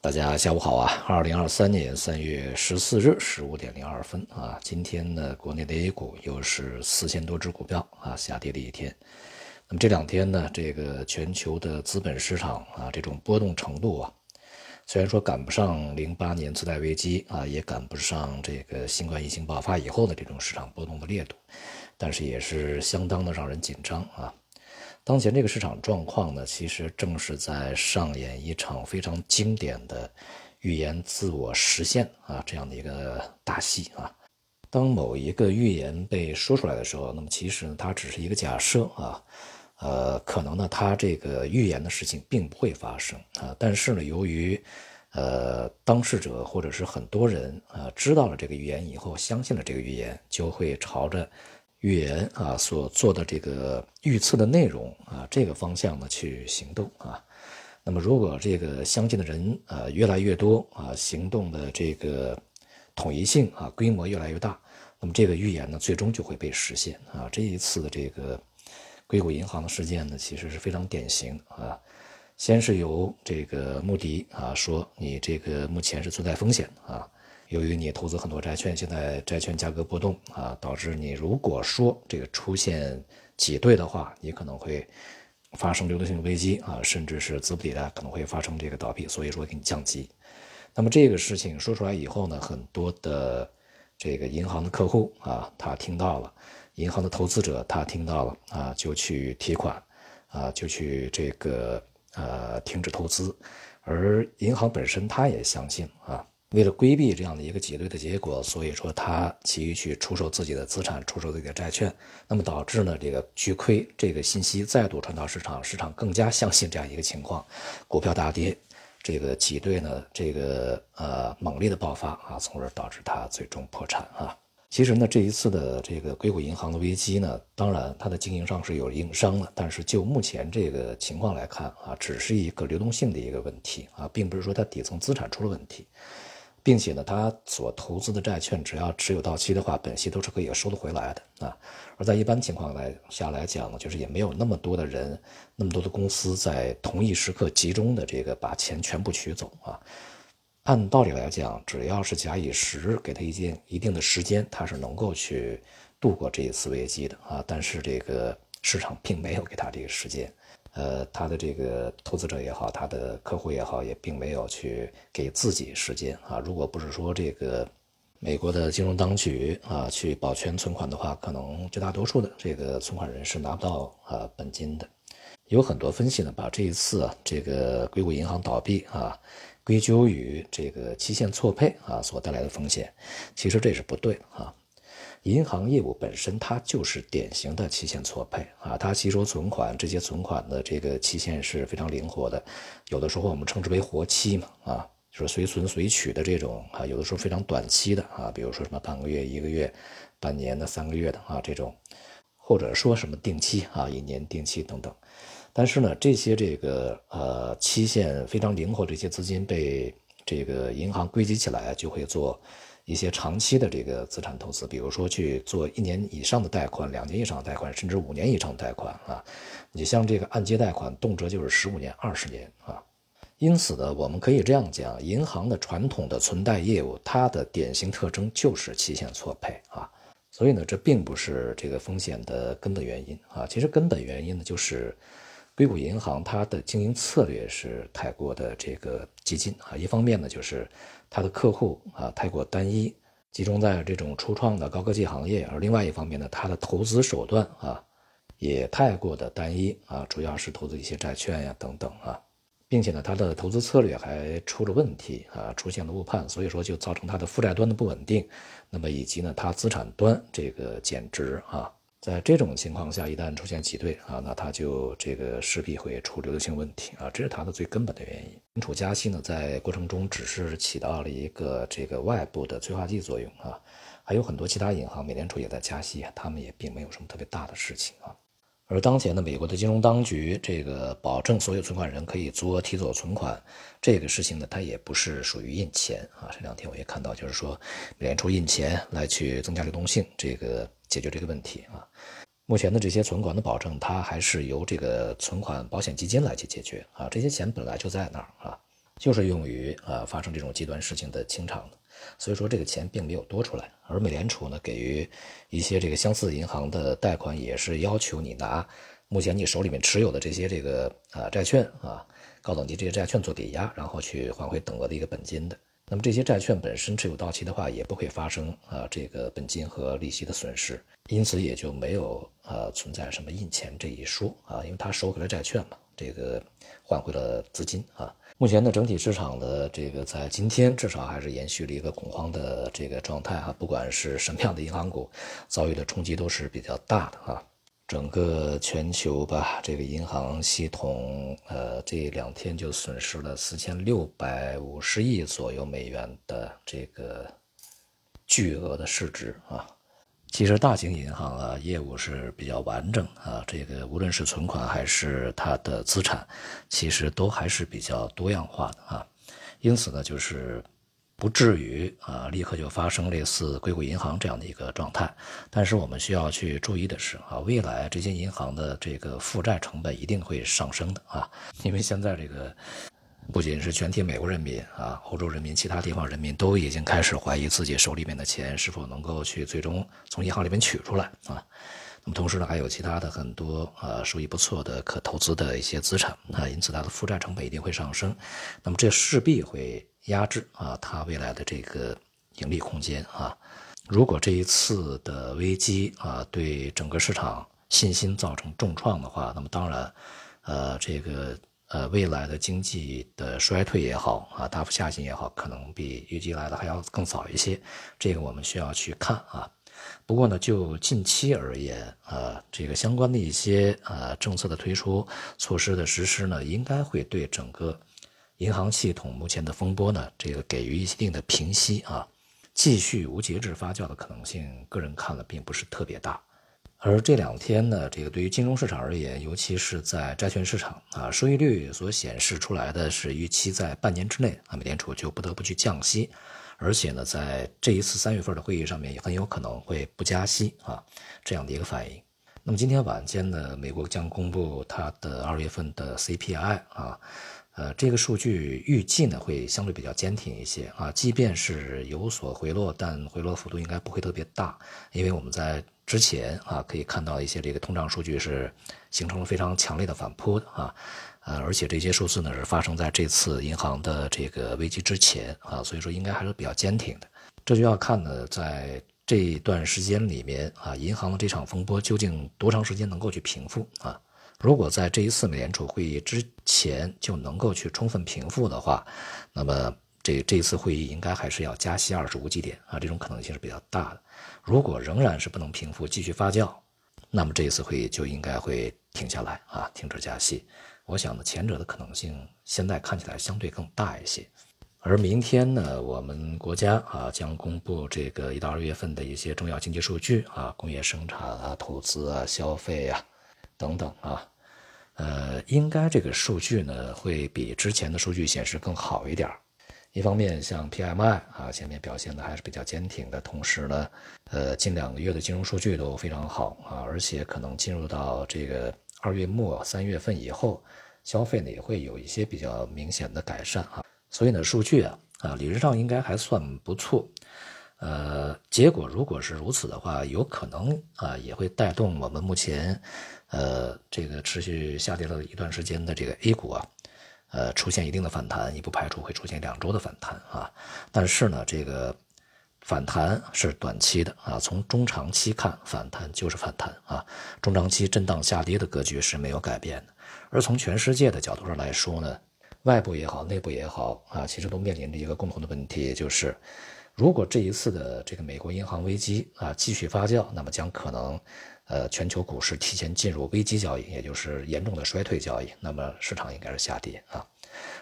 大家下午好啊！二零二三年三月十四日十五点零二分啊，今天呢，国内的 A 股又是四千多只股票啊下跌的一天。那么这两天呢，这个全球的资本市场啊，这种波动程度啊，虽然说赶不上零八年次贷危机啊，也赶不上这个新冠疫情爆发以后的这种市场波动的烈度，但是也是相当的让人紧张啊。当前这个市场状况呢，其实正是在上演一场非常经典的预言自我实现啊这样的一个大戏啊。当某一个预言被说出来的时候，那么其实呢，它只是一个假设啊，呃，可能呢，它这个预言的事情并不会发生啊。但是呢，由于呃当事者或者是很多人啊知道了这个预言以后，相信了这个预言，就会朝着。预言啊，所做的这个预测的内容啊，这个方向呢去行动啊。那么，如果这个相信的人啊越来越多啊，行动的这个统一性啊规模越来越大，那么这个预言呢最终就会被实现啊。这一次的这个硅谷银行的事件呢，其实是非常典型啊。先是由这个穆迪啊说你这个目前是存在风险啊。由于你投资很多债券，现在债券价格波动啊，导致你如果说这个出现挤兑的话，你可能会发生流动性危机啊，甚至是资不抵债，可能会发生这个倒闭，所以说给你降级。那么这个事情说出来以后呢，很多的这个银行的客户啊，他听到了，银行的投资者他听到了啊，就去提款啊，就去这个呃停止投资，而银行本身他也相信啊。为了规避这样的一个挤兑的结果，所以说他急于去出售自己的资产，出售自己的债券，那么导致呢这个巨亏这个信息再度传到市场，市场更加相信这样一个情况，股票大跌，这个挤兑呢这个呃猛烈的爆发啊，从而导致他最终破产啊。其实呢，这一次的这个硅谷银行的危机呢，当然它的经营上是有硬伤的，但是就目前这个情况来看啊，只是一个流动性的一个问题啊，并不是说它底层资产出了问题。并且呢，他所投资的债券只要持有到期的话，本息都是可以收得回来的啊。而在一般情况来下来讲呢，就是也没有那么多的人、那么多的公司在同一时刻集中的这个把钱全部取走啊。按道理来讲，只要是假以时，给他一定一定的时间，他是能够去度过这一次危机的啊。但是这个市场并没有给他这个时间。呃，他的这个投资者也好，他的客户也好，也并没有去给自己时间啊。如果不是说这个美国的金融当局啊去保全存款的话，可能绝大多数的这个存款人是拿不到啊本金的。有很多分析呢，把这一次啊这个硅谷银行倒闭啊归咎于这个期限错配啊所带来的风险，其实这是不对啊。银行业务本身，它就是典型的期限错配啊，它吸收存款，这些存款的这个期限是非常灵活的，有的时候我们称之为活期嘛，啊，就是随存随取的这种啊，有的时候非常短期的啊，比如说什么半个月、一个月、半年的、三个月的啊这种，或者说什么定期啊、一年定期等等，但是呢，这些这个呃期限非常灵活，这些资金被这个银行归集起来，就会做。一些长期的这个资产投资，比如说去做一年以上的贷款、两年以上的贷款，甚至五年以上的贷款啊。你像这个按揭贷款，动辄就是十五年、二十年啊。因此呢，我们可以这样讲，银行的传统的存贷业务，它的典型特征就是期限错配啊。所以呢，这并不是这个风险的根本原因啊。其实根本原因呢，就是硅谷银行它的经营策略是太过的这个激进啊。一方面呢，就是它的客户啊太过单一，集中在这种初创的高科技行业；而另外一方面呢，它的投资手段啊也太过的单一啊，主要是投资一些债券呀等等啊，并且呢，他的投资策略还出了问题啊，出现了误判，所以说就造成他的负债端的不稳定，那么以及呢，他资产端这个减值啊。在这种情况下，一旦出现挤兑啊，那它就这个势必会出流动性问题啊，这是它的最根本的原因。联储加息呢，在过程中只是起到了一个这个外部的催化剂作用啊，还有很多其他银行，美联储也在加息，他们也并没有什么特别大的事情啊。而当前呢，美国的金融当局这个保证所有存款人可以足额提走存款，这个事情呢，它也不是属于印钱啊。这两天我也看到，就是说美联储印钱来去增加流动性，这个解决这个问题啊。目前的这些存款的保证，它还是由这个存款保险基金来去解决啊。这些钱本来就在那儿啊。就是用于啊发生这种极端事情的清偿的。所以说这个钱并没有多出来，而美联储呢给予一些这个相似银行的贷款，也是要求你拿目前你手里面持有的这些这个啊债券啊高等级这些债券做抵押，然后去还回等额的一个本金的。那么这些债券本身持有到期的话，也不会发生啊这个本金和利息的损失，因此也就没有呃存在什么印钱这一说啊，因为他收回了债券嘛，这个换回了资金啊。目前呢，整体市场的这个在今天至少还是延续了一个恐慌的这个状态哈，不管是什么样的银行股，遭遇的冲击都是比较大的哈。整个全球吧，这个银行系统呃这两天就损失了四千六百五十亿左右美元的这个巨额的市值啊。其实大型银行啊，业务是比较完整啊，这个无论是存款还是它的资产，其实都还是比较多样化的啊，因此呢，就是不至于啊立刻就发生类似硅谷银行这样的一个状态。但是我们需要去注意的是啊，未来这些银行的这个负债成本一定会上升的啊，因为现在这个。不仅是全体美国人民啊，欧洲人民、其他地方人民都已经开始怀疑自己手里面的钱是否能够去最终从银行里面取出来啊。那么同时呢，还有其他的很多呃收益不错的可投资的一些资产啊，因此它的负债成本一定会上升。那么这势必会压制啊它未来的这个盈利空间啊。如果这一次的危机啊对整个市场信心造成重创的话，那么当然呃这个。呃，未来的经济的衰退也好啊，大幅下行也好，可能比预计来的还要更早一些。这个我们需要去看啊。不过呢，就近期而言，呃，这个相关的一些呃政策的推出、措施的实施呢，应该会对整个银行系统目前的风波呢，这个给予一定的平息啊。继续无节制发酵的可能性，个人看了并不是特别大。而这两天呢，这个对于金融市场而言，尤其是在债券市场啊，收益率所显示出来的是预期在半年之内啊，美联储就不得不去降息，而且呢，在这一次三月份的会议上面也很有可能会不加息啊，这样的一个反应。那么今天晚间呢，美国将公布它的二月份的 CPI 啊，呃，这个数据预计呢会相对比较坚挺一些啊，即便是有所回落，但回落幅度应该不会特别大，因为我们在。之前啊，可以看到一些这个通胀数据是形成了非常强烈的反扑啊，呃，而且这些数字呢是发生在这次银行的这个危机之前啊，所以说应该还是比较坚挺的。这就要看呢，在这段时间里面啊，银行的这场风波究竟多长时间能够去平复啊？如果在这一次美联储会议之前就能够去充分平复的话，那么。这这一次会议应该还是要加息二十五基点啊，这种可能性是比较大的。如果仍然是不能平复，继续发酵，那么这一次会议就应该会停下来啊，停止加息。我想呢，前者的可能性现在看起来相对更大一些。而明天呢，我们国家啊将公布这个一到二月份的一些重要经济数据啊，工业生产啊、投资啊、消费啊等等啊，呃，应该这个数据呢会比之前的数据显示更好一点。一方面，像 PMI 啊，前面表现的还是比较坚挺的，同时呢，呃，近两个月的金融数据都非常好啊，而且可能进入到这个二月末三月份以后，消费呢也会有一些比较明显的改善啊，所以呢，数据啊啊，理论上应该还算不错，呃，结果如果是如此的话，有可能啊也会带动我们目前，呃，这个持续下跌了一段时间的这个 A 股啊。呃，出现一定的反弹，也不排除会出现两周的反弹啊。但是呢，这个反弹是短期的啊。从中长期看，反弹就是反弹啊。中长期震荡下跌的格局是没有改变的。而从全世界的角度上来说呢，外部也好，内部也好啊，其实都面临着一个共同的问题，就是如果这一次的这个美国银行危机啊继续发酵，那么将可能。呃，全球股市提前进入危机交易，也就是严重的衰退交易，那么市场应该是下跌啊。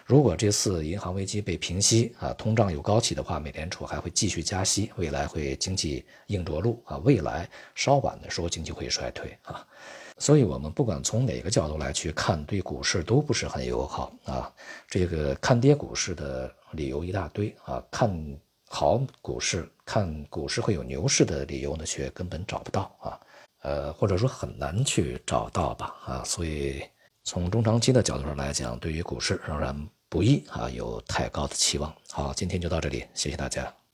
如果这次银行危机被平息啊，通胀又高企的话，美联储还会继续加息，未来会经济硬着陆啊，未来稍晚的时候经济会衰退啊。所以，我们不管从哪个角度来去看，对股市都不是很友好啊。这个看跌股市的理由一大堆啊，看好股市、看股市会有牛市的理由呢，却根本找不到啊。呃，或者说很难去找到吧，啊，所以从中长期的角度上来讲，对于股市仍然不易啊有太高的期望。好，今天就到这里，谢谢大家。